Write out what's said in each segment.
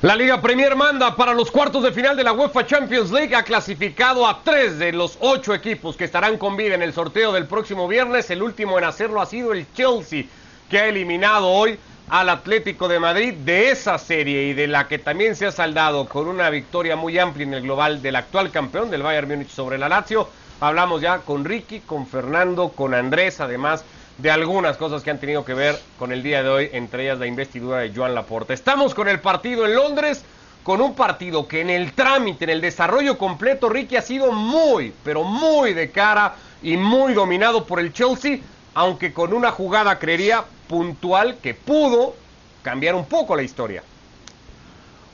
La Liga Premier manda para los cuartos de final de la UEFA Champions League. Ha clasificado a tres de los ocho equipos que estarán con vida en el sorteo del próximo viernes. El último en hacerlo ha sido el Chelsea, que ha eliminado hoy al Atlético de Madrid de esa serie y de la que también se ha saldado con una victoria muy amplia en el global del actual campeón del Bayern Múnich sobre la Lazio. Hablamos ya con Ricky, con Fernando, con Andrés, además de algunas cosas que han tenido que ver con el día de hoy, entre ellas la investidura de Joan Laporta. Estamos con el partido en Londres, con un partido que en el trámite, en el desarrollo completo, Ricky ha sido muy, pero muy de cara y muy dominado por el Chelsea, aunque con una jugada, creería, puntual que pudo cambiar un poco la historia.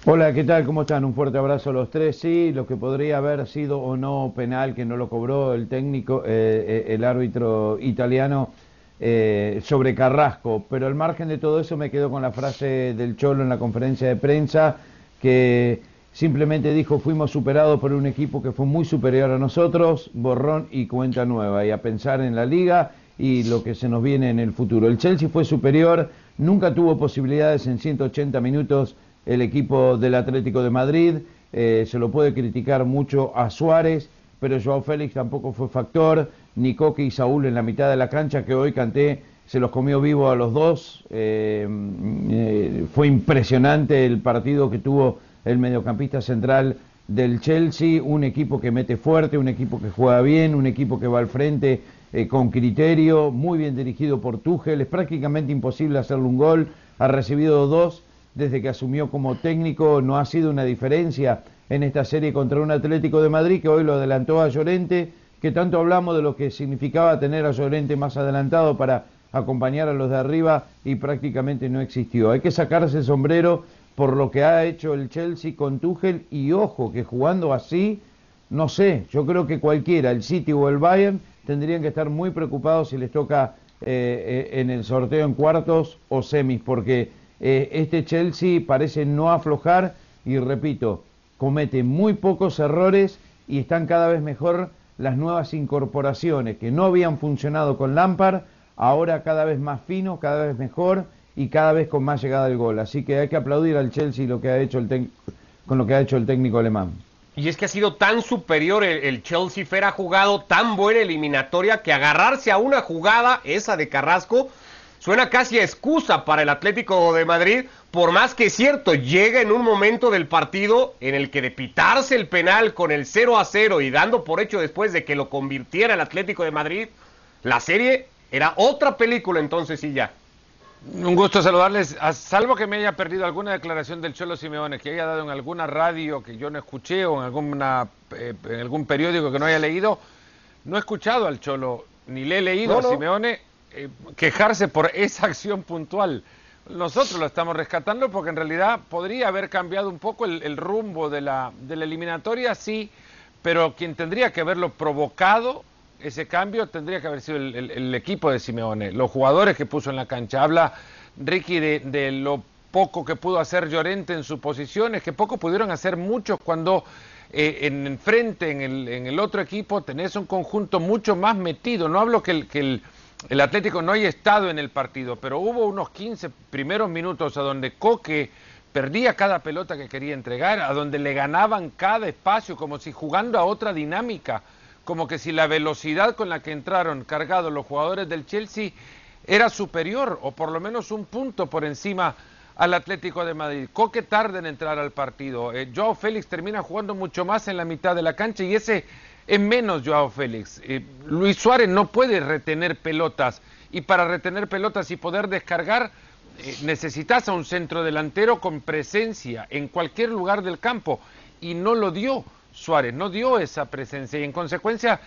Hola, ¿qué tal? ¿Cómo están? Un fuerte abrazo a los tres. Sí, lo que podría haber sido o no penal, que no lo cobró el técnico, eh, eh, el árbitro italiano, eh, sobre Carrasco, pero al margen de todo eso me quedo con la frase del Cholo en la conferencia de prensa que simplemente dijo fuimos superados por un equipo que fue muy superior a nosotros, borrón y cuenta nueva, y a pensar en la liga y lo que se nos viene en el futuro. El Chelsea fue superior, nunca tuvo posibilidades en 180 minutos el equipo del Atlético de Madrid, eh, se lo puede criticar mucho a Suárez, pero Joao Félix tampoco fue factor, ni Coque y Saúl en la mitad de la cancha, que hoy canté, se los comió vivo a los dos. Eh, eh, fue impresionante el partido que tuvo el mediocampista central del Chelsea, un equipo que mete fuerte, un equipo que juega bien, un equipo que va al frente eh, con criterio, muy bien dirigido por Tuchel, es prácticamente imposible hacerle un gol, ha recibido dos desde que asumió como técnico, no ha sido una diferencia en esta serie contra un Atlético de Madrid que hoy lo adelantó a Llorente, que tanto hablamos de lo que significaba tener a Llorente más adelantado para acompañar a los de arriba y prácticamente no existió. Hay que sacarse el sombrero por lo que ha hecho el Chelsea con Tuchel y ojo que jugando así, no sé, yo creo que cualquiera, el City o el Bayern, tendrían que estar muy preocupados si les toca eh, eh, en el sorteo en cuartos o semis, porque eh, este Chelsea parece no aflojar y repito, comete muy pocos errores y están cada vez mejor las nuevas incorporaciones que no habían funcionado con Lampard, ahora cada vez más fino, cada vez mejor y cada vez con más llegada al gol. Así que hay que aplaudir al Chelsea lo que ha hecho el con lo que ha hecho el técnico alemán. Y es que ha sido tan superior el, Chelsea, Fer ha jugado tan buena eliminatoria que agarrarse a una jugada, esa de Carrasco, suena casi a excusa para el Atlético de Madrid, por más que es cierto, llega en un momento del partido en el que de pitarse el penal con el 0 a 0 y dando por hecho después de que lo convirtiera el Atlético de Madrid, la serie era otra película entonces y ya. Un gusto saludarles, salvo que me haya perdido alguna declaración del Cholo Simeone que haya dado en alguna radio que yo no escuché o en, alguna, eh, en algún periódico que no haya leído, no he escuchado al Cholo, ni le he leído a Simeone eh, quejarse por esa acción puntual. Nosotros lo estamos rescatando porque en realidad podría haber cambiado un poco el, rumbo de la, de la eliminatoria, sí, pero quien tendría que haberlo provocado ese cambio tendría que haber sido el, equipo de Simeone, los jugadores que puso en la cancha. Habla Ricky de, lo poco que pudo hacer Llorente en sus posiciones, que poco pudieron hacer muchos cuando eh, en frente, en el, en el otro equipo, tenés un conjunto mucho más metido. No hablo que el, que el Atlético no haya estado en el partido, pero hubo unos 15 primeros minutos a donde Coque perdía cada pelota que quería entregar, a donde le ganaban cada espacio, como si jugando a otra dinámica, como que si la velocidad con la que entraron cargados los jugadores del Chelsea era superior, o por lo menos un punto por encima al Atlético de Madrid. Coque tarda en entrar al partido. Eh, Joao Félix termina jugando mucho más en la mitad de la cancha y ese es menos Joao Félix. Eh, Luis Suárez no puede retener pelotas. Y para retener pelotas y poder descargar eh, necesitas a un centro delantero con presencia en cualquier lugar del campo. Y no lo dio Suárez, no dio esa presencia. Y en consecuencia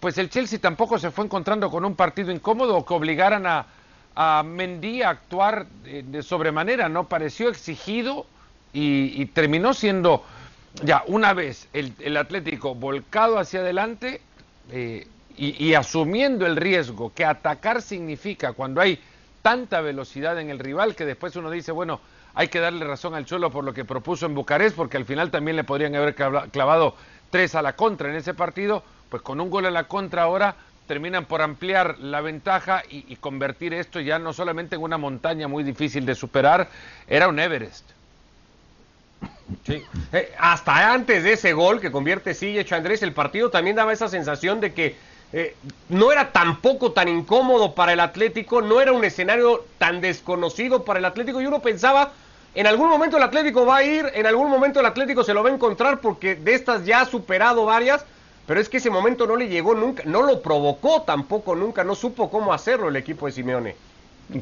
pues el Chelsea tampoco se fue encontrando con un partido incómodo que obligaran a, a Mendy a actuar de, sobremanera, no pareció exigido y terminó siendo ya una vez el, Atlético volcado hacia adelante eh, y, asumiendo el riesgo que atacar significa cuando hay tanta velocidad en el rival que después uno dice, bueno, hay que darle razón al Cholo por lo que propuso en Bucarest, porque al final también le podrían haber clavado tres a la contra en ese partido, pues con un gol a la contra ahora terminan por ampliar la ventaja y, y convertir esto ya no solamente en una montaña muy difícil de superar, era un Everest. Eh, hasta antes de ese gol que convierte Sigue Andrés, el partido también daba esa sensación de que eh, no era tampoco tan incómodo para el Atlético, no era un escenario tan desconocido para el Atlético y uno pensaba, en algún momento el Atlético va a ir, en algún momento el Atlético se lo va a encontrar porque de estas ya ha superado varias, pero es que ese momento no le llegó nunca, no lo provocó tampoco nunca, no supo cómo hacerlo el equipo de Simeone.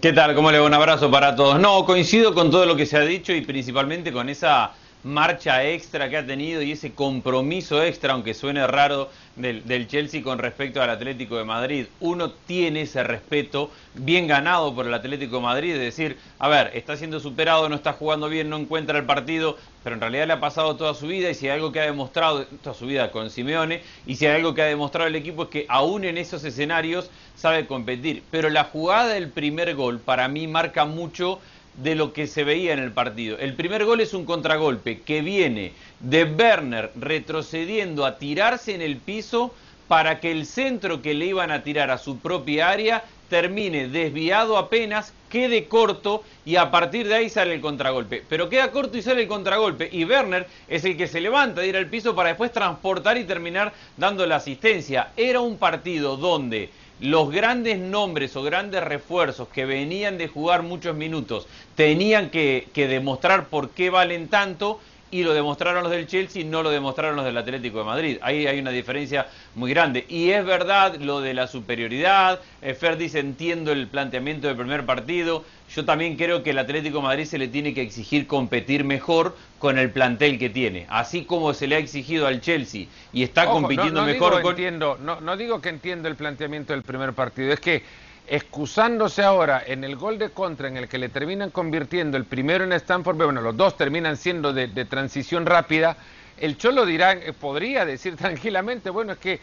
¿Qué tal? ¿Cómo le va? Un abrazo para todos. No, coincido con todo lo que se ha dicho y principalmente con esa marcha extra que ha tenido y ese compromiso extra, aunque suene raro, del, Chelsea con respecto al Atlético de Madrid. Uno tiene ese respeto bien ganado por el Atlético de Madrid, de decir, a ver, está siendo superado, no está jugando bien, no encuentra el partido, pero en realidad le ha pasado toda su vida y si hay algo que ha demostrado, toda su vida con Simeone, y si hay algo que ha demostrado el equipo es que aún en esos escenarios sabe competir. Pero la jugada del primer gol para mí marca mucho de lo que se veía en el partido. El primer gol es un contragolpe que viene de Werner retrocediendo a tirarse en el piso para que el centro que le iban a tirar a su propia área termine desviado apenas, quede corto y a partir de ahí sale el contragolpe. Pero queda corto y sale el contragolpe y Werner es el que se levanta de ir al piso para después transportar y terminar dando la asistencia. Era un partido donde los grandes nombres o grandes refuerzos que venían de jugar muchos minutos tenían que, demostrar por qué valen tanto y lo demostraron los del Chelsea, no lo demostraron los del Atlético de Madrid. Ahí hay una diferencia muy grande. Y es verdad lo de la superioridad. Eh, Fer dice, entiendo el planteamiento del primer partido. Yo también creo que el Atlético de Madrid se le tiene que exigir competir mejor con el plantel que tiene. Así como se le ha exigido al Chelsea y está compitiendo mejor con... Entiendo, no, no digo que entiendo el planteamiento del primer partido, es que excusándose ahora en el gol de contra en el que le terminan convirtiendo el primero en Stanford, bueno, los dos terminan siendo de, transición rápida, el Cholo dirá, eh, podría decir tranquilamente, bueno, es que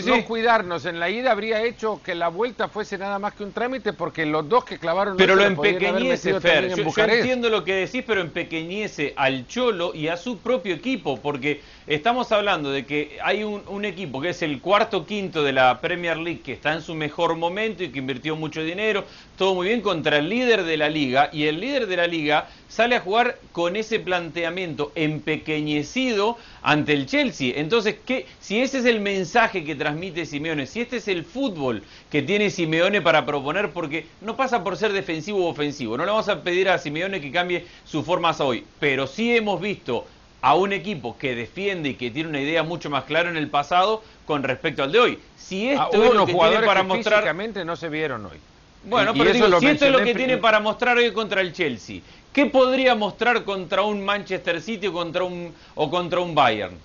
no cuidarnos. En la ida habría hecho que la vuelta fuese nada más que un trámite porque los dos que clavaron pero lo empequeñece Fer. yo, yo, entiendo lo que decís pero empequeñece al Cholo y a su propio equipo porque estamos hablando de que hay un, un equipo que es el cuarto quinto de la Premier League que está en su mejor momento y que invirtió mucho dinero. Todo muy bien contra el líder de la liga y el líder de la liga sale a jugar con ese planteamiento empequeñecido ante el Chelsea. Entonces ¿qué? si ese es el mensaje que transmite Simeone, si este es el fútbol que tiene Simeone para proponer, porque no pasa por ser defensivo o ofensivo, no le vamos a pedir a Simeone que cambie su forma hoy, pero sí hemos visto a un equipo que defiende y que tiene una idea mucho más clara en el pasado con respecto al de hoy. Si esto es lo que tiene para mostrar... no se vieron hoy. Bueno, pero digo, si esto es lo que tiene para mostrar hoy contra el Chelsea, ¿qué podría mostrar contra un Manchester City o contra un, o contra un Bayern?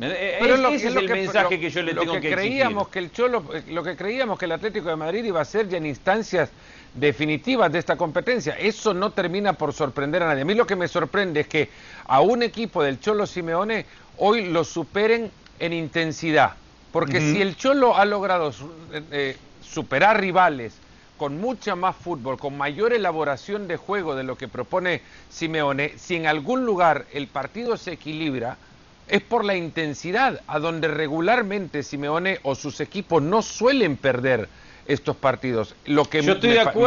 Eh, Pero es, ese es, el mensaje que yo le tengo que, creíamos que el Cholo, eh, lo que creíamos que el Atlético de Madrid iba a ser ya en instancias definitivas de esta competencia. Eso no termina por sorprender a nadie. A mí lo que me sorprende es que a un equipo del Cholo Simeone hoy lo superen en intensidad. Porque si el Cholo ha logrado eh, superar rivales con mucha más fútbol, con mayor elaboración de juego de lo que propone Simeone, si en algún lugar el partido se equilibra, es por la intensidad, a donde regularmente Simeone o sus equipos no suelen perder estos partidos. Lo que me,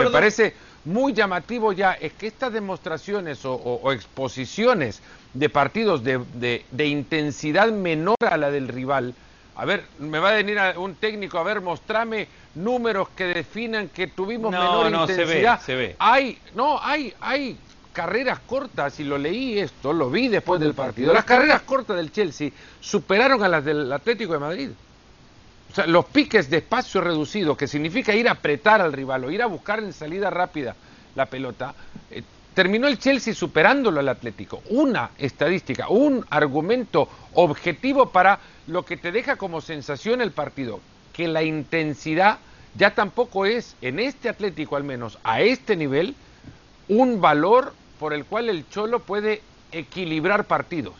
parece muy llamativo ya es que estas demostraciones o, exposiciones de partidos de, intensidad menor a la del rival, a ver, me va a venir un técnico, a ver, mostrame números que definan que tuvimos menor no, intensidad. Se ve, se ve. Hay, no, hay, hay carreras cortas, y lo leí esto, lo vi después del partido, las carreras cortas del Chelsea superaron a las del Atlético de Madrid. O sea, los piques de espacio reducido, que significa ir a apretar al rival o ir a buscar en salida rápida la pelota, eh, terminó el Chelsea superándolo al Atlético. Una estadística, un argumento objetivo para lo que te deja como sensación el partido, que la intensidad ya tampoco es, en este Atlético al menos, a este nivel, un valor por el cual el Cholo puede equilibrar partidos.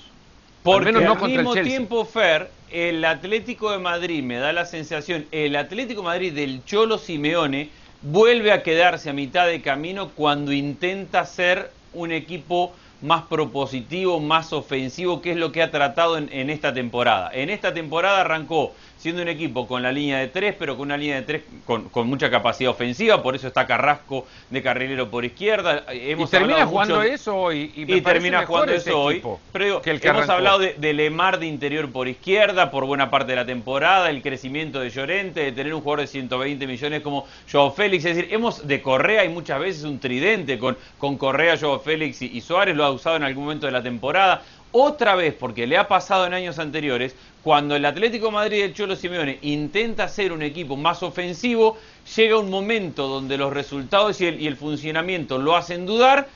Porque al, no al mismo tiempo, Fer, el Atlético de Madrid, me da la sensación, el Atlético de Madrid del Cholo Simeone vuelve a quedarse a mitad de camino cuando intenta ser un equipo más propositivo, más ofensivo, que es lo que ha tratado en, esta temporada. En esta temporada arrancó siendo un equipo con la línea de tres, pero con una línea de tres con, mucha capacidad ofensiva, por eso está Carrasco de carrilero por izquierda. Hemos y termina jugando eso hoy. Y, termina jugando eso hoy. Pero que el hemos hablado de, de, Lemar de interior por izquierda por buena parte de la temporada, el crecimiento de Llorente, de tener un jugador de 120 millones como Joao Félix. Es decir, hemos de Correa y muchas veces un tridente con, con Correa, Joao Félix y Suárez, lo ha usado en algún momento de la temporada otra vez, porque le ha pasado en años anteriores, cuando el Atlético Madrid del Cholo Simeone intenta ser un equipo más ofensivo, llega un momento donde los resultados y el, funcionamiento lo hacen dudar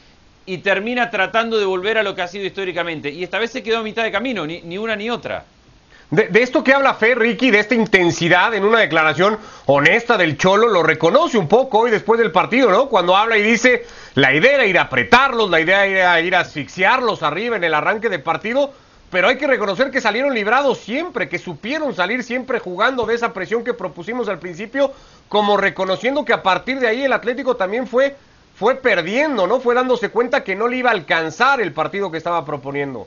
y termina tratando de volver a lo que ha sido históricamente. Y esta vez se quedó a mitad de camino, ni, una ni otra. De, de, esto que habla Fe, Ricky, de esta intensidad en una declaración honesta del Cholo, lo reconoce un poco hoy después del partido, ¿no? Cuando habla y dice, la idea era ir a apretarlos, la idea era ir a asfixiarlos arriba en el arranque de partido, pero hay que reconocer que salieron librados siempre, que supieron salir siempre jugando de esa presión que propusimos al principio, como reconociendo que a partir de ahí el Atlético también fue, fue perdiendo, ¿no? Fue dándose cuenta que no le iba a alcanzar el partido que estaba proponiendo.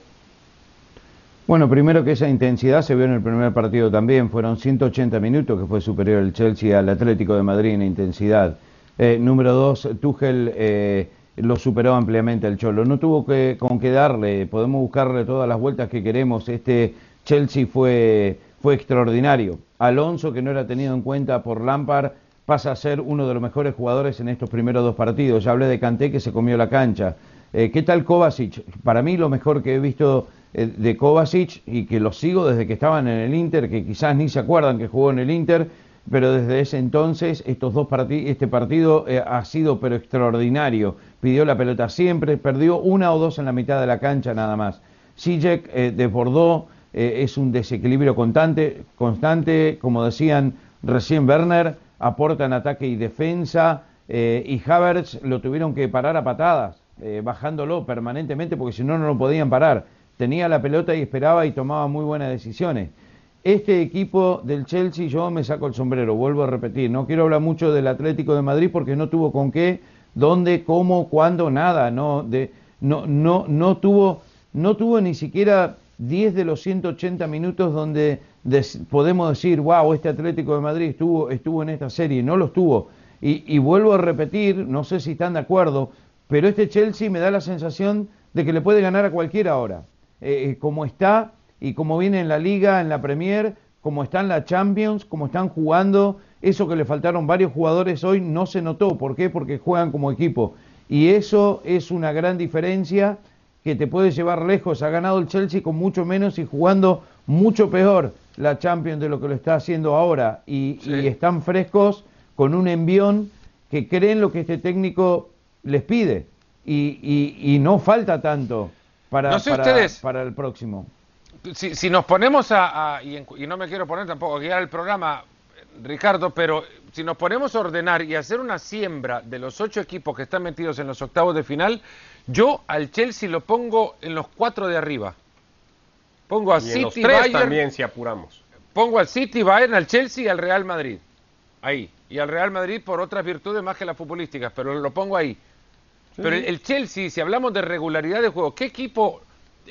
Bueno, primero que esa intensidad se vio en el primer partido también, fueron 180 minutos que fue superior el Chelsea al Atlético de Madrid en intensidad. Eh, número dos, Tuchel eh, lo superó ampliamente el Cholo. No tuvo que, con qué darle, podemos buscarle todas las vueltas que queremos. Este Chelsea fue, fue extraordinario. Alonso, que no era tenido en cuenta por Lampard, pasa a ser uno de los mejores jugadores en estos primeros dos partidos. Ya hablé de Kanté que se comió la cancha. Eh, ¿Qué tal Kovacic? Para mí lo mejor que he visto eh, de Kovacic y que lo sigo desde que estaban en el Inter, que quizás ni se acuerdan que jugó en el Inter, pero desde ese entonces estos dos este partido eh, ha sido pero extraordinario. Pidió la pelota siempre, perdió una o dos en la mitad de la cancha nada más. Sijek eh, desbordó, eh, es un desequilibrio constante, constante, como decían recién Werner, aporta en ataque y defensa, y Havertz lo tuvieron que parar a patadas, bajándolo permanentemente porque si no, no lo podían parar. Tenía la pelota y esperaba y tomaba muy buenas decisiones. Este equipo del Chelsea, yo me saco el sombrero, vuelvo a repetir, no quiero hablar mucho del Atlético de Madrid porque no tuvo con qué, dónde, cómo, cuándo, nada, no, tuvo, ni siquiera 10 de los 180 minutos donde podemos decir, wow, este Atlético de Madrid estuvo, estuvo en esta serie, no lo estuvo. Y, vuelvo a repetir, no sé si están de acuerdo, pero este Chelsea me da la sensación de que le puede ganar a cualquiera ahora. Eh, eh, como está, y como viene en la liga, en la Premier, como están la Champions, como están jugando, eso que le faltaron varios jugadores hoy no se notó. ¿Por qué? Porque juegan como equipo. Y eso es una gran diferencia que te puede llevar lejos. Ha ganado el Chelsea con mucho menos y jugando mucho peor la Champions de lo que lo está haciendo ahora. Y, están frescos con un envión que creen lo que este técnico les pide. Y, no falta tanto para, para, para el próximo si, nos ponemos a, y, no me quiero poner tampoco a guiar el programa, Ricardo, pero si nos ponemos a ordenar y hacer una siembra de los ocho equipos que están metidos en los octavos de final, yo al Chelsea lo pongo en los cuatro de arriba. Pongo a City, Bayern, también si apuramos. Pongo al City, Bayern, al Chelsea y al Real Madrid. Ahí. Y al Real Madrid por otras virtudes más que las futbolísticas, pero lo pongo ahí. Pero el Chelsea, si hablamos de regularidad de juego, ¿qué equipo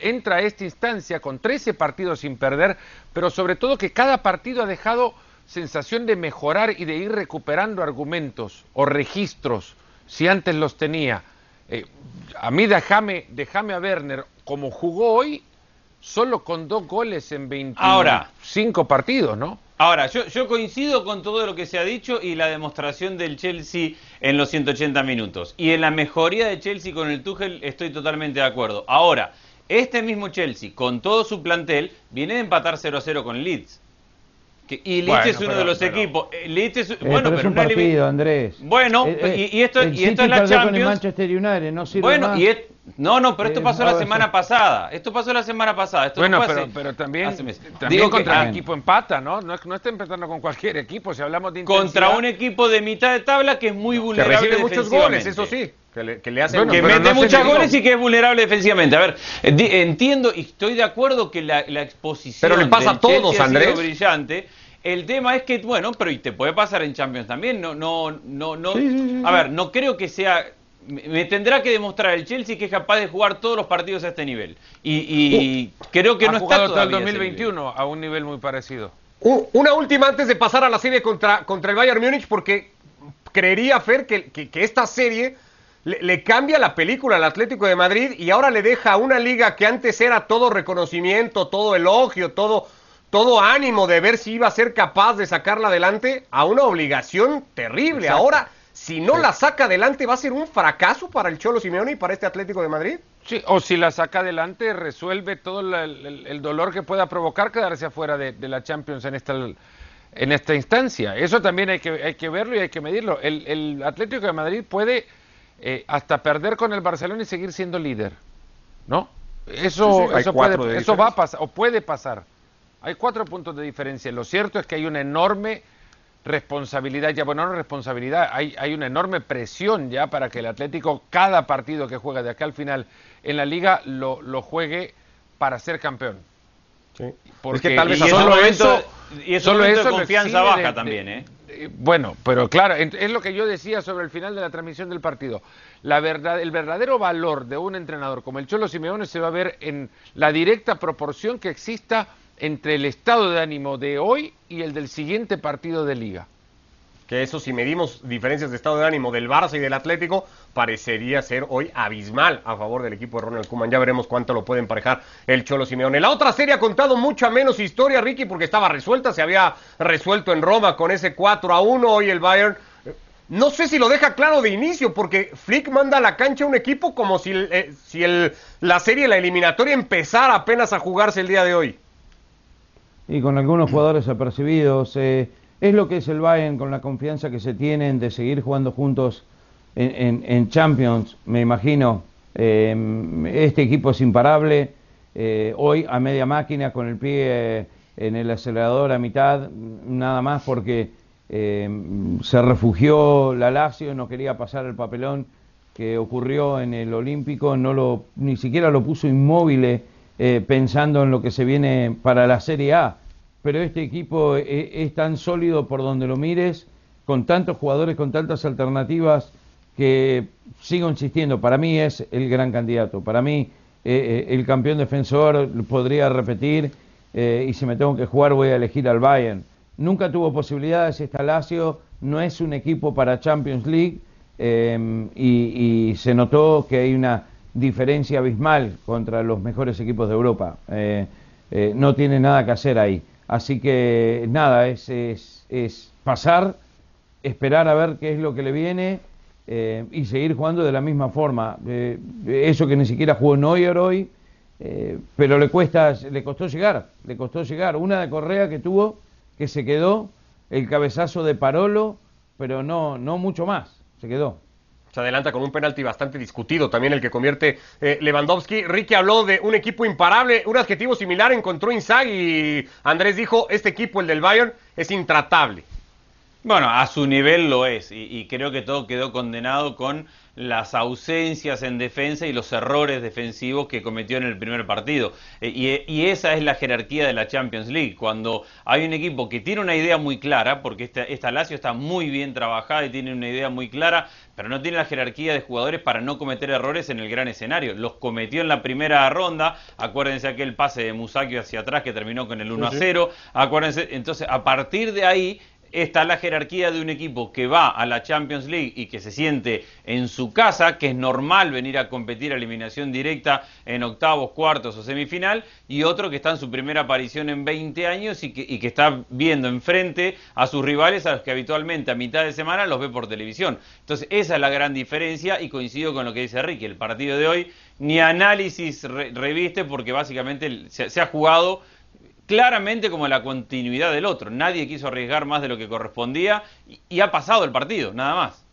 entra a esta instancia con 13 partidos sin perder, pero sobre todo que cada partido ha dejado sensación de mejorar y de ir recuperando argumentos o registros si antes los tenía. Eh, a mí déjame, déjame a Werner como jugó hoy solo con dos goles en 25 partidos, ¿no? Ahora, yo, yo, coincido con todo lo que se ha dicho y la demostración del Chelsea en los 180 minutos. Y en la mejoría de Chelsea con el Tuchel estoy totalmente de acuerdo. Ahora, este mismo Chelsea, con todo su plantel, viene de empatar 0 a 0 con Leeds. y Leeds es uno de los equipos. Eh, Leeds es, eh, bueno, pero, es un partido, Andrés. Bueno, eh, y, esto, y esto es la Champions. Con el Manchester United, no sirve bueno, más. y es, no, no, pero esto pasó la semana pasada. Esto pasó la semana pasada. Esto bueno, pero, pero, también, también contra un equipo empata, ¿no? No, no está empezando con cualquier equipo. Si hablamos de Contra un equipo de mitad de tabla que es muy vulnerable. Que recibe muchos goles, eso sí. Que le, que hacen que mete muchos goles y que es vulnerable defensivamente. A ver, entiendo y estoy de acuerdo que la, exposición pero le pasa a todos, Andrés. brillante. El tema es que, bueno, pero y te puede pasar en Champions también. No, no, no, no. a ver, no creo que sea. Me tendrá que demostrar el Chelsea que es capaz de jugar todos los partidos a este nivel. Y, y uh, creo que no está todavía el 2021 a un nivel muy parecido. Una última antes de pasar a la serie contra, contra el Bayern Múnich, porque creería, Fer, que, que, esta serie le, le, cambia la película al Atlético de Madrid y ahora le deja a una liga que antes era todo reconocimiento, todo elogio, todo, todo ánimo de ver si iba a ser capaz de sacarla adelante, a una obligación terrible. Ahora, si no la saca adelante, va a ser un fracaso para el Cholo Simeone y para este Atlético de Madrid. Sí, o si la saca adelante, resuelve todo el, dolor que pueda provocar quedarse afuera de, la Champions en esta, en esta instancia. Eso también hay que, hay que verlo y hay que medirlo. El, Atlético de Madrid puede eh, hasta perder con el Barcelona y seguir siendo líder, ¿no? Eso, eso, puede, eso va a pasar, o puede pasar. Hay cuatro puntos de diferencia. Lo cierto es que hay una enorme responsabilidad, ya bueno, no responsabilidad, hay, hay una enorme presión ya para que el Atlético, cada partido que juega de acá al final en la liga, lo, lo juegue para ser campeón. Sí. Porque tal vez solo eso, y eso de confianza baja también, ¿eh? Bueno, pero claro, es lo que yo decía sobre el final de la transmisión del partido. La verdad, el verdadero valor de un entrenador como el Cholo Simeone se va a ver en la directa proporción que exista entre el estado de ánimo de hoy y el del siguiente partido de liga. Que eso, si medimos diferencias de estado de ánimo del Barça y del Atlético, parecería ser hoy abismal a favor del equipo de Ronald Koeman. Ya veremos cuánto lo puede emparejar el Cholo Simeone. La otra serie ha contado mucha menos historia, Ricky, porque estaba resuelta. Se había resuelto en Roma con ese 4 a 1. Hoy el Bayern no sé si lo deja claro de inicio, porque Flick manda a la cancha un equipo como si, eh, si el, la serie, la eliminatoria, empezara apenas a jugarse el día de hoy y con algunos jugadores apercibidos. Eh, es lo que es el Bayern con la confianza que se tienen de seguir jugando juntos en, Champions, me imagino. Eh, este equipo es imparable. Eh, hoy a media máquina con el pie en el acelerador a mitad, nada más porque se refugió la Lazio, no quería pasar el papelón que ocurrió en el Olímpico, no lo, ni siquiera lo puso inmóvil eh, pensando en lo que se viene para la Serie A. Pero este equipo eh, es, tan sólido por donde lo mires, con tantos jugadores, con tantas alternativas, que sigo insistiendo, para mí es el gran candidato. Para mí eh, el campeón defensor podría repetir y si me tengo que jugar voy a elegir al Bayern. Nunca tuvo posibilidades, esta Lazio no es un equipo para Champions League y se notó que hay una diferencia abismal contra los mejores equipos de Europa. Eh, eh, no tiene nada que hacer ahí. Así que nada, es, es, pasar, esperar a ver qué es lo que le viene eh, y seguir jugando de la misma forma. eso que ni siquiera jugó Neuer hoy, pero le cuesta, le costó llegar, le costó llegar. Una de Correa que tuvo, que se quedó, el cabezazo de Parolo, pero no, no mucho más, se quedó se adelanta con un penalti bastante discutido, también el que convierte eh, Lewandowski. Ricky habló de un equipo imparable, un adjetivo similar encontró Inzaghi y Andrés dijo, este equipo, el del Bayern, es intratable. Bueno, a su nivel lo es y creo que todo quedó condenado con las ausencias en defensa y los errores defensivos que cometió en el primer partido. Eh, y, esa es la jerarquía de la Champions League, cuando hay un equipo que tiene una idea muy clara, porque esta, esta Lazio está muy bien trabajada y tiene una idea muy clara, pero no tiene la jerarquía de jugadores para no cometer errores en el gran escenario. Los cometió en la primera ronda, acuérdense aquel pase de Musakio hacia atrás que terminó con el 1 a 0, acuérdense, entonces a partir de ahí está la jerarquía de un equipo que va a la Champions League y que se siente en su casa, que es normal venir a competir a eliminación directa en octavos, cuartos o semifinal, y otro que está en su primera aparición en 20 años y que, está viendo enfrente a sus rivales a los que habitualmente a mitad de semana los ve por televisión. Entonces esa es la gran diferencia y coincido con lo que dice Ricky, el partido de hoy ni análisis reviste porque básicamente se ha jugado claramente como la continuidad del otro. Nadie quiso arriesgar más de lo que correspondía y, ha pasado el partido, nada más.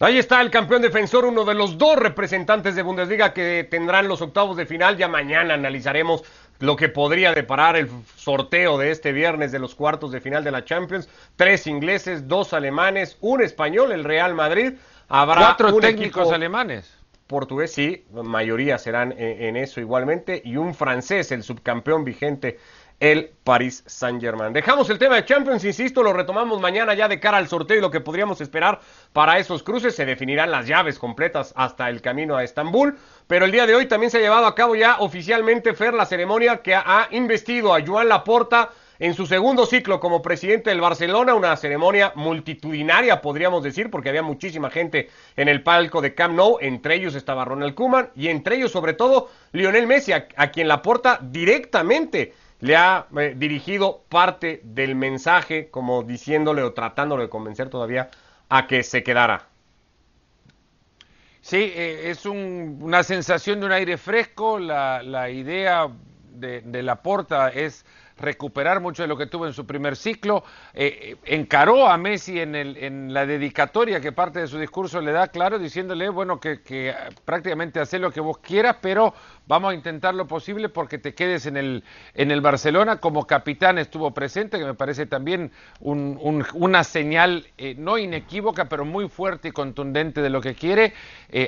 Ahí está el campeón defensor, uno de los dos representantes de Bundesliga que tendrán los octavos de final. Ya mañana analizaremos lo que podría deparar el sorteo de este viernes de los cuartos de final de la Champions. Tres ingleses, dos alemanes, un español, el Real Madrid. Habrá Cuatro técnicos alemanes portugués, sí, mayoría serán en, eso igualmente, y un francés, el subcampeón vigente, el Paris Saint-Germain. Dejamos el tema de Champions, insisto, lo retomamos mañana ya de cara al sorteo y lo que podríamos esperar para esos cruces. Se definirán las llaves completas hasta el camino a Estambul, pero el día de hoy también se ha llevado a cabo ya oficialmente, Fer, la ceremonia que ha investido a Joan Laporta en su segundo ciclo como presidente del Barcelona, una ceremonia multitudinaria, podríamos decir, porque había muchísima gente en el palco de Camp Nou, entre ellos estaba Ronald Koeman y entre ellos sobre todo Lionel Messi, a, quien la porta directamente le ha eh, dirigido parte del mensaje, como diciéndole o tratándole de convencer todavía a que se quedara. Sí, eh, es una sensación de un aire fresco. La, idea de, de la es recuperar mucho de lo que tuvo en su primer ciclo. Eh, eh, encaró a Messi en, el, en, la dedicatoria que parte de su discurso le da claro, diciéndole, bueno, que, que prácticamente hace lo que vos quieras, pero vamos a intentar lo posible porque te quedes en el, en el Barcelona. Como capitán estuvo presente, que me parece también una señal eh, no inequívoca, pero muy fuerte y contundente de lo que quiere.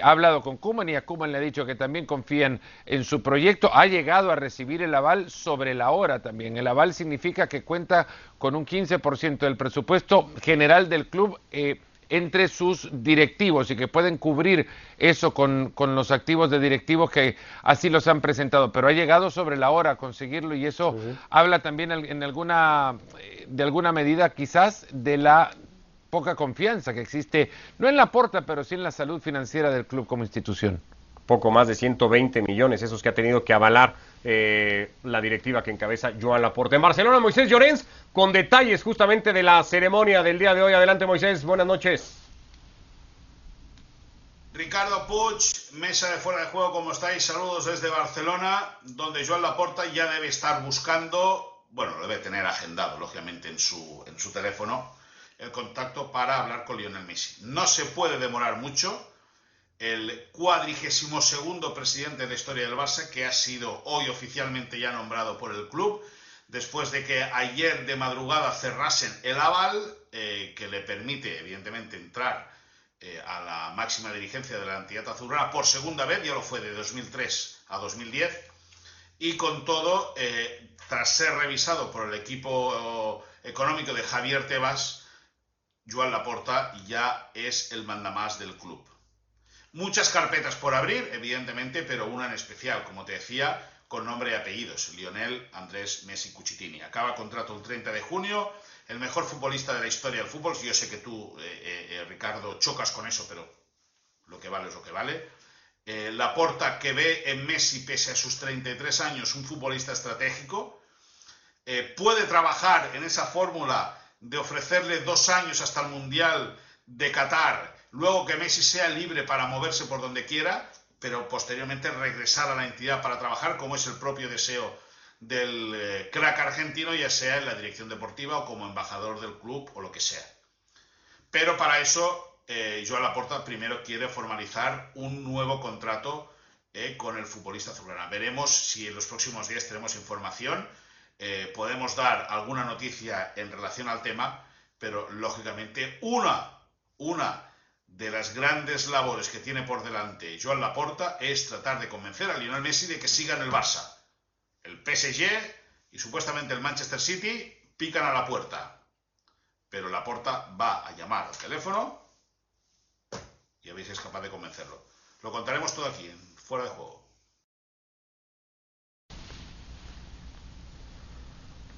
ha hablado con Kuman y a Kuman le ha dicho que también confían en su proyecto. Ha llegado a recibir el aval sobre la hora también el aval significa que cuenta con un 15% del presupuesto general del club eh, entre sus directivos y que pueden cubrir eso con, los activos de directivos que así los han presentado. Pero ha llegado sobre la hora a conseguirlo y eso habla también en alguna, eh, de alguna medida quizás de la poca confianza que existe, no en la porta, pero sí en la salud financiera del club como institución poco más de 120 millones, esos que ha tenido que avalar eh, la directiva que encabeza Joan Laporte. En Barcelona, Moisés Llorens, con detalles justamente de la ceremonia del día de hoy. Adelante, Moisés, buenas noches. Ricardo Puig, mesa de fuera de juego, ¿cómo estáis? Saludos desde Barcelona, donde Joan Laporta ya debe estar buscando, bueno, lo debe tener agendado, lógicamente, en su, en su teléfono, el contacto para hablar con Lionel Messi. No se puede demorar mucho, el cuadrigésimo segundo presidente de historia del Barça, que ha sido hoy oficialmente ya nombrado por el club, después de que ayer de madrugada cerrasen el aval, eh, que le permite, evidentemente, entrar eh, a la máxima dirigencia de la entidad azulgrana por segunda vez, ya lo fue de 2003 a 2010, y con todo, eh, tras ser revisado por el equipo económico de Javier Tebas, Joan Laporta ya es el mandamás del club. Muchas carpetas por abrir, evidentemente, pero una en especial, como te decía, con nombre y apellidos, Lionel Andrés Messi Cucitini. Acaba contrato el 30 de junio, el mejor futbolista de la historia del fútbol. Yo sé que tú, eh, eh, eh, Ricardo, chocas con eso, pero lo que vale es lo que vale. la porta que ve en Messi, pese a sus 33 años, un futbolista estratégico. puede trabajar en esa fórmula de ofrecerle dos años hasta el Mundial de Qatar luego que Messi sea libre para moverse por donde quiera, pero posteriormente regresar a la entidad para trabajar, como es el propio deseo del eh, crack argentino, ya sea en la dirección deportiva o como embajador del club o lo que sea. Pero para eso, eh, Joan Laporta primero quiere formalizar un nuevo contrato eh, con el futbolista azulgrana. Veremos si en los próximos días tenemos información, eh, podemos dar alguna noticia en relación al tema, pero lógicamente una, una de las grandes labores que tiene por delante Joan Laporta es tratar de convencer a Lionel Messi de que siga en el Barça. El PSG y supuestamente el Manchester City pican a la puerta. Pero Laporta va a llamar al teléfono y a ver si es capaz de convencerlo. Lo contaremos todo aquí, fuera de juego.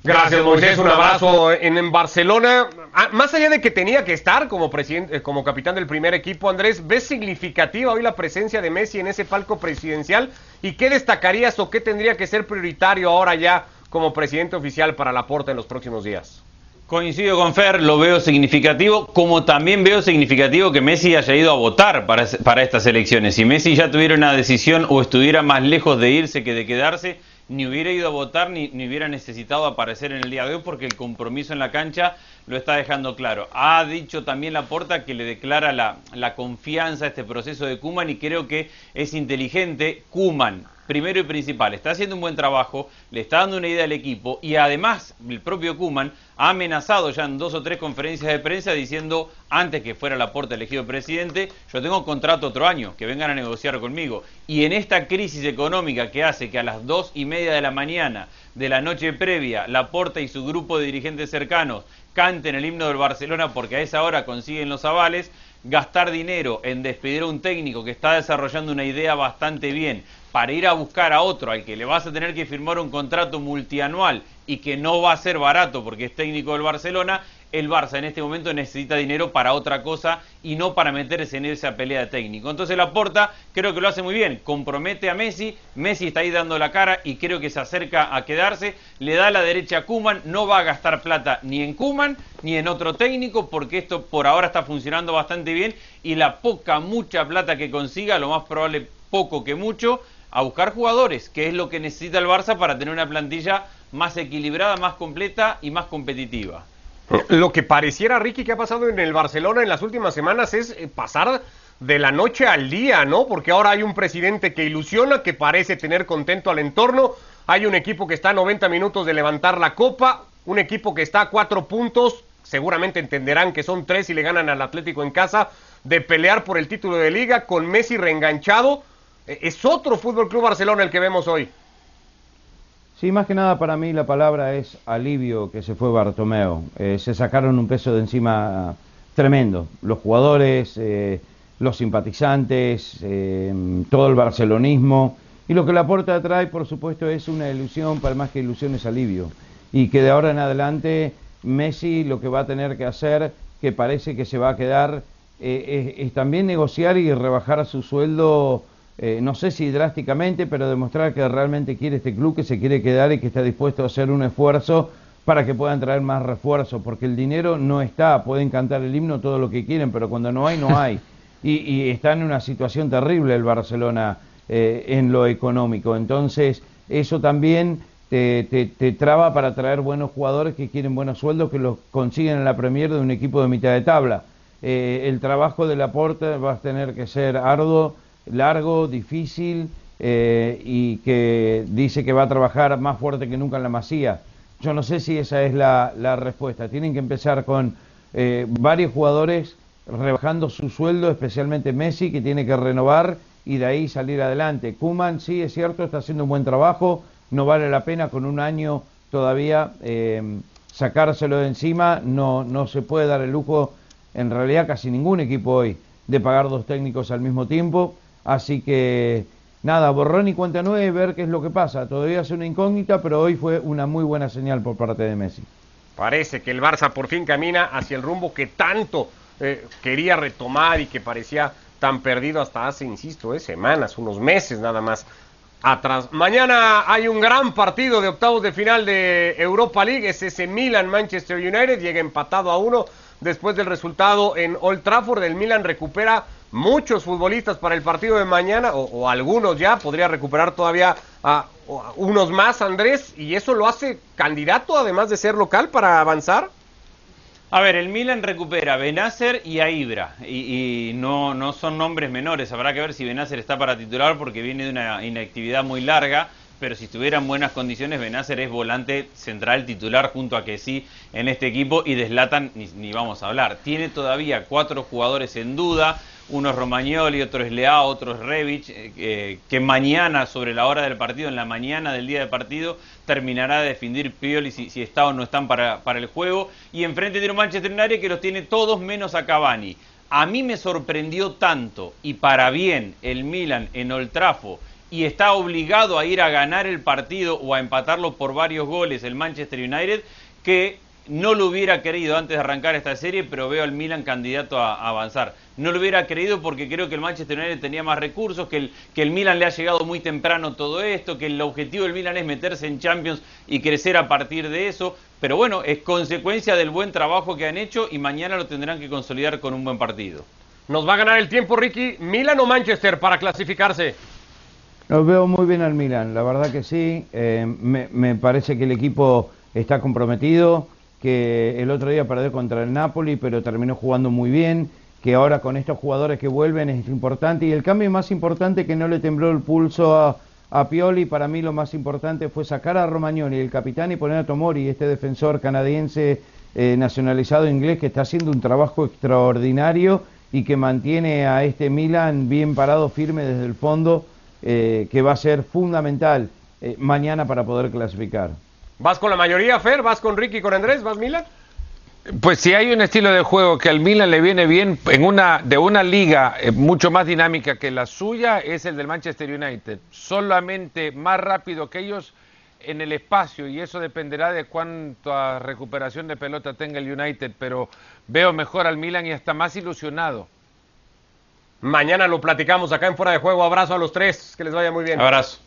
Gracias, Moisés. Un abrazo en, Barcelona. Ah, más allá de que tenía que estar como presidente, como capitán del primer equipo, Andrés, ¿ves significativa hoy la presencia de Messi en ese palco presidencial? ¿Y qué destacarías o qué tendría que ser prioritario ahora ya como presidente oficial para la Porta en los próximos días? Coincido con Fer, lo veo significativo, como también veo significativo que Messi haya ido a votar para, para estas elecciones. Si Messi ya tuviera una decisión o estuviera más lejos de irse que de quedarse, ni hubiera ido a votar ni, ni, hubiera necesitado aparecer en el día de hoy porque el compromiso en la cancha lo está dejando claro. Ha dicho también Laporta que le declara la, la confianza a este proceso de Kuman y creo que es inteligente. Kuman primero y principal, está haciendo un buen trabajo, le está dando una idea al equipo y además el propio Kuman ha amenazado ya en dos o tres conferencias de prensa diciendo antes que fuera la puerta elegido presidente, yo tengo contrato otro año, que vengan a negociar conmigo. Y en esta crisis económica que hace que a las dos y media de la mañana de la noche previa, Laporta y su grupo de dirigentes cercanos canten el himno del Barcelona porque a esa hora consiguen los avales, gastar dinero en despedir a un técnico que está desarrollando una idea bastante bien, para ir a buscar a otro al que le vas a tener que firmar un contrato multianual y que no va a ser barato porque es técnico del Barcelona, el Barça en este momento necesita dinero para otra cosa y no para meterse en esa pelea de técnico. Entonces Laporta creo que lo hace muy bien, compromete a Messi, Messi está ahí dando la cara y creo que se acerca a quedarse, le da la derecha a Kuman, no va a gastar plata ni en Kuman ni en otro técnico porque esto por ahora está funcionando bastante bien y la poca, mucha plata que consiga, lo más probable poco que mucho, a buscar jugadores, que es lo que necesita el Barça para tener una plantilla más equilibrada, más completa y más competitiva. Lo que pareciera, Ricky, que ha pasado en el Barcelona en las últimas semanas es eh, pasar de la noche al día, ¿no? Porque ahora hay un presidente que ilusiona, que parece tener contento al entorno, hay un equipo que está a 90 minutos de levantar la copa, un equipo que está a cuatro puntos, seguramente entenderán que son tres y le ganan al Atlético en casa, de pelear por el título de liga, con Messi reenganchado. Eh, es otro Fútbol Club Barcelona el que vemos hoy. Sí, más que nada para mí la palabra es alivio que se fue Bartomeo. Eh, se sacaron un peso de encima tremendo. Los jugadores, eh, los simpatizantes, todo el barcelonismo. Y lo que la puerta trae, por supuesto, es una ilusión, para más que ilusión es alivio. Y que de ahora en adelante Messi lo que va a tener que hacer, que parece que se va a quedar, es también negociar y rebajar su sueldo eh, no sé si drásticamente, pero demostrar que realmente quiere este club, que se quiere quedar y que está dispuesto a hacer un esfuerzo para que puedan traer más refuerzos, porque el dinero no está, pueden cantar el himno todo lo que quieren, pero cuando no hay, no hay. Y, está en una situación terrible el Barcelona eh, en lo económico. Entonces, eso también te, te, traba para traer buenos jugadores que quieren buenos sueldos, que los consiguen en la Premier de un equipo de mitad de tabla. Eh, el trabajo de Laporte va a tener que ser arduo largo, difícil eh, y que dice que va a trabajar más fuerte que nunca en la masía. Yo no sé si esa es la, respuesta. Tienen que empezar con eh, varios jugadores rebajando su sueldo, especialmente Messi, que tiene que renovar y de ahí salir adelante. Kuman, sí, es cierto, está haciendo un buen trabajo, no vale la pena con un año todavía eh, sacárselo de encima, no, no se puede dar el lujo, en realidad casi ningún equipo hoy, de pagar dos técnicos al mismo tiempo. Así que nada, borrón y cuenta nueve, ver qué es lo que pasa. Todavía es una incógnita, pero hoy fue una muy buena señal por parte de Messi. Parece que el Barça por fin camina hacia el rumbo que tanto eh, quería retomar y que parecía tan perdido hasta hace, insisto, eh, semanas, unos meses nada más atrás. Mañana hay un gran partido de octavos de final de Europa League, es ese Milan-Manchester United, llega empatado a uno después del resultado en Old Trafford, el Milan recupera muchos futbolistas para el partido de mañana, o, algunos ya, podría recuperar todavía a, unos más, Andrés, y eso lo hace candidato, además de ser local, para avanzar. A ver, el Milan recupera a Benacer y a Ibra, y, no, no son nombres menores, habrá que ver si Benacer está para titular porque viene de una inactividad muy larga, pero si estuviera en buenas condiciones, Benacer es volante central titular junto a que sí en este equipo y deslatan ni, ni vamos a hablar. Tiene todavía cuatro jugadores en duda, uno es Romagnoli, otro es Leao, otro es Revich, eh, que mañana, sobre la hora del partido, en la mañana del día del partido, terminará de definir Pioli si, si está o no están para, para, el juego. Y enfrente tiene un Manchester United que los tiene todos menos a Cavani. A mí me sorprendió tanto, y para bien, el Milan en Old Trafford, y está obligado a ir a ganar el partido o a empatarlo por varios goles el Manchester United, que no lo hubiera querido antes de arrancar esta serie, pero veo al Milan candidato a, avanzar. No lo hubiera querido porque creo que el Manchester United tenía más recursos, que el, que el Milan le ha llegado muy temprano todo esto, que el objetivo del Milan es meterse en Champions y crecer a partir de eso. Pero bueno, es consecuencia del buen trabajo que han hecho y mañana lo tendrán que consolidar con un buen partido. Nos va a ganar el tiempo, Ricky. ¿Milan o Manchester para clasificarse? Lo veo muy bien al Milan, la verdad que sí. Eh, me, parece que el equipo está comprometido que el otro día perdió contra el Napoli, pero terminó jugando muy bien, que ahora con estos jugadores que vuelven es importante, y el cambio más importante que no le tembló el pulso a, Pioli, para mí lo más importante fue sacar a Romagnoli, el capitán, y poner a Tomori, este defensor canadiense eh, nacionalizado inglés, que está haciendo un trabajo extraordinario y que mantiene a este Milan bien parado, firme desde el fondo, eh, que va a ser fundamental eh, mañana para poder clasificar. ¿Vas con la mayoría, Fer? ¿Vas con Ricky y con Andrés? ¿Vas Milan? Pues si hay un estilo de juego que al Milan le viene bien en una de una liga eh, mucho más dinámica que la suya es el del Manchester United. Solamente más rápido que ellos en el espacio y eso dependerá de cuánta recuperación de pelota tenga el United, pero veo mejor al Milan y hasta más ilusionado. Mañana lo platicamos acá en Fuera de Juego. Abrazo a los tres. Que les vaya muy bien. Abrazo.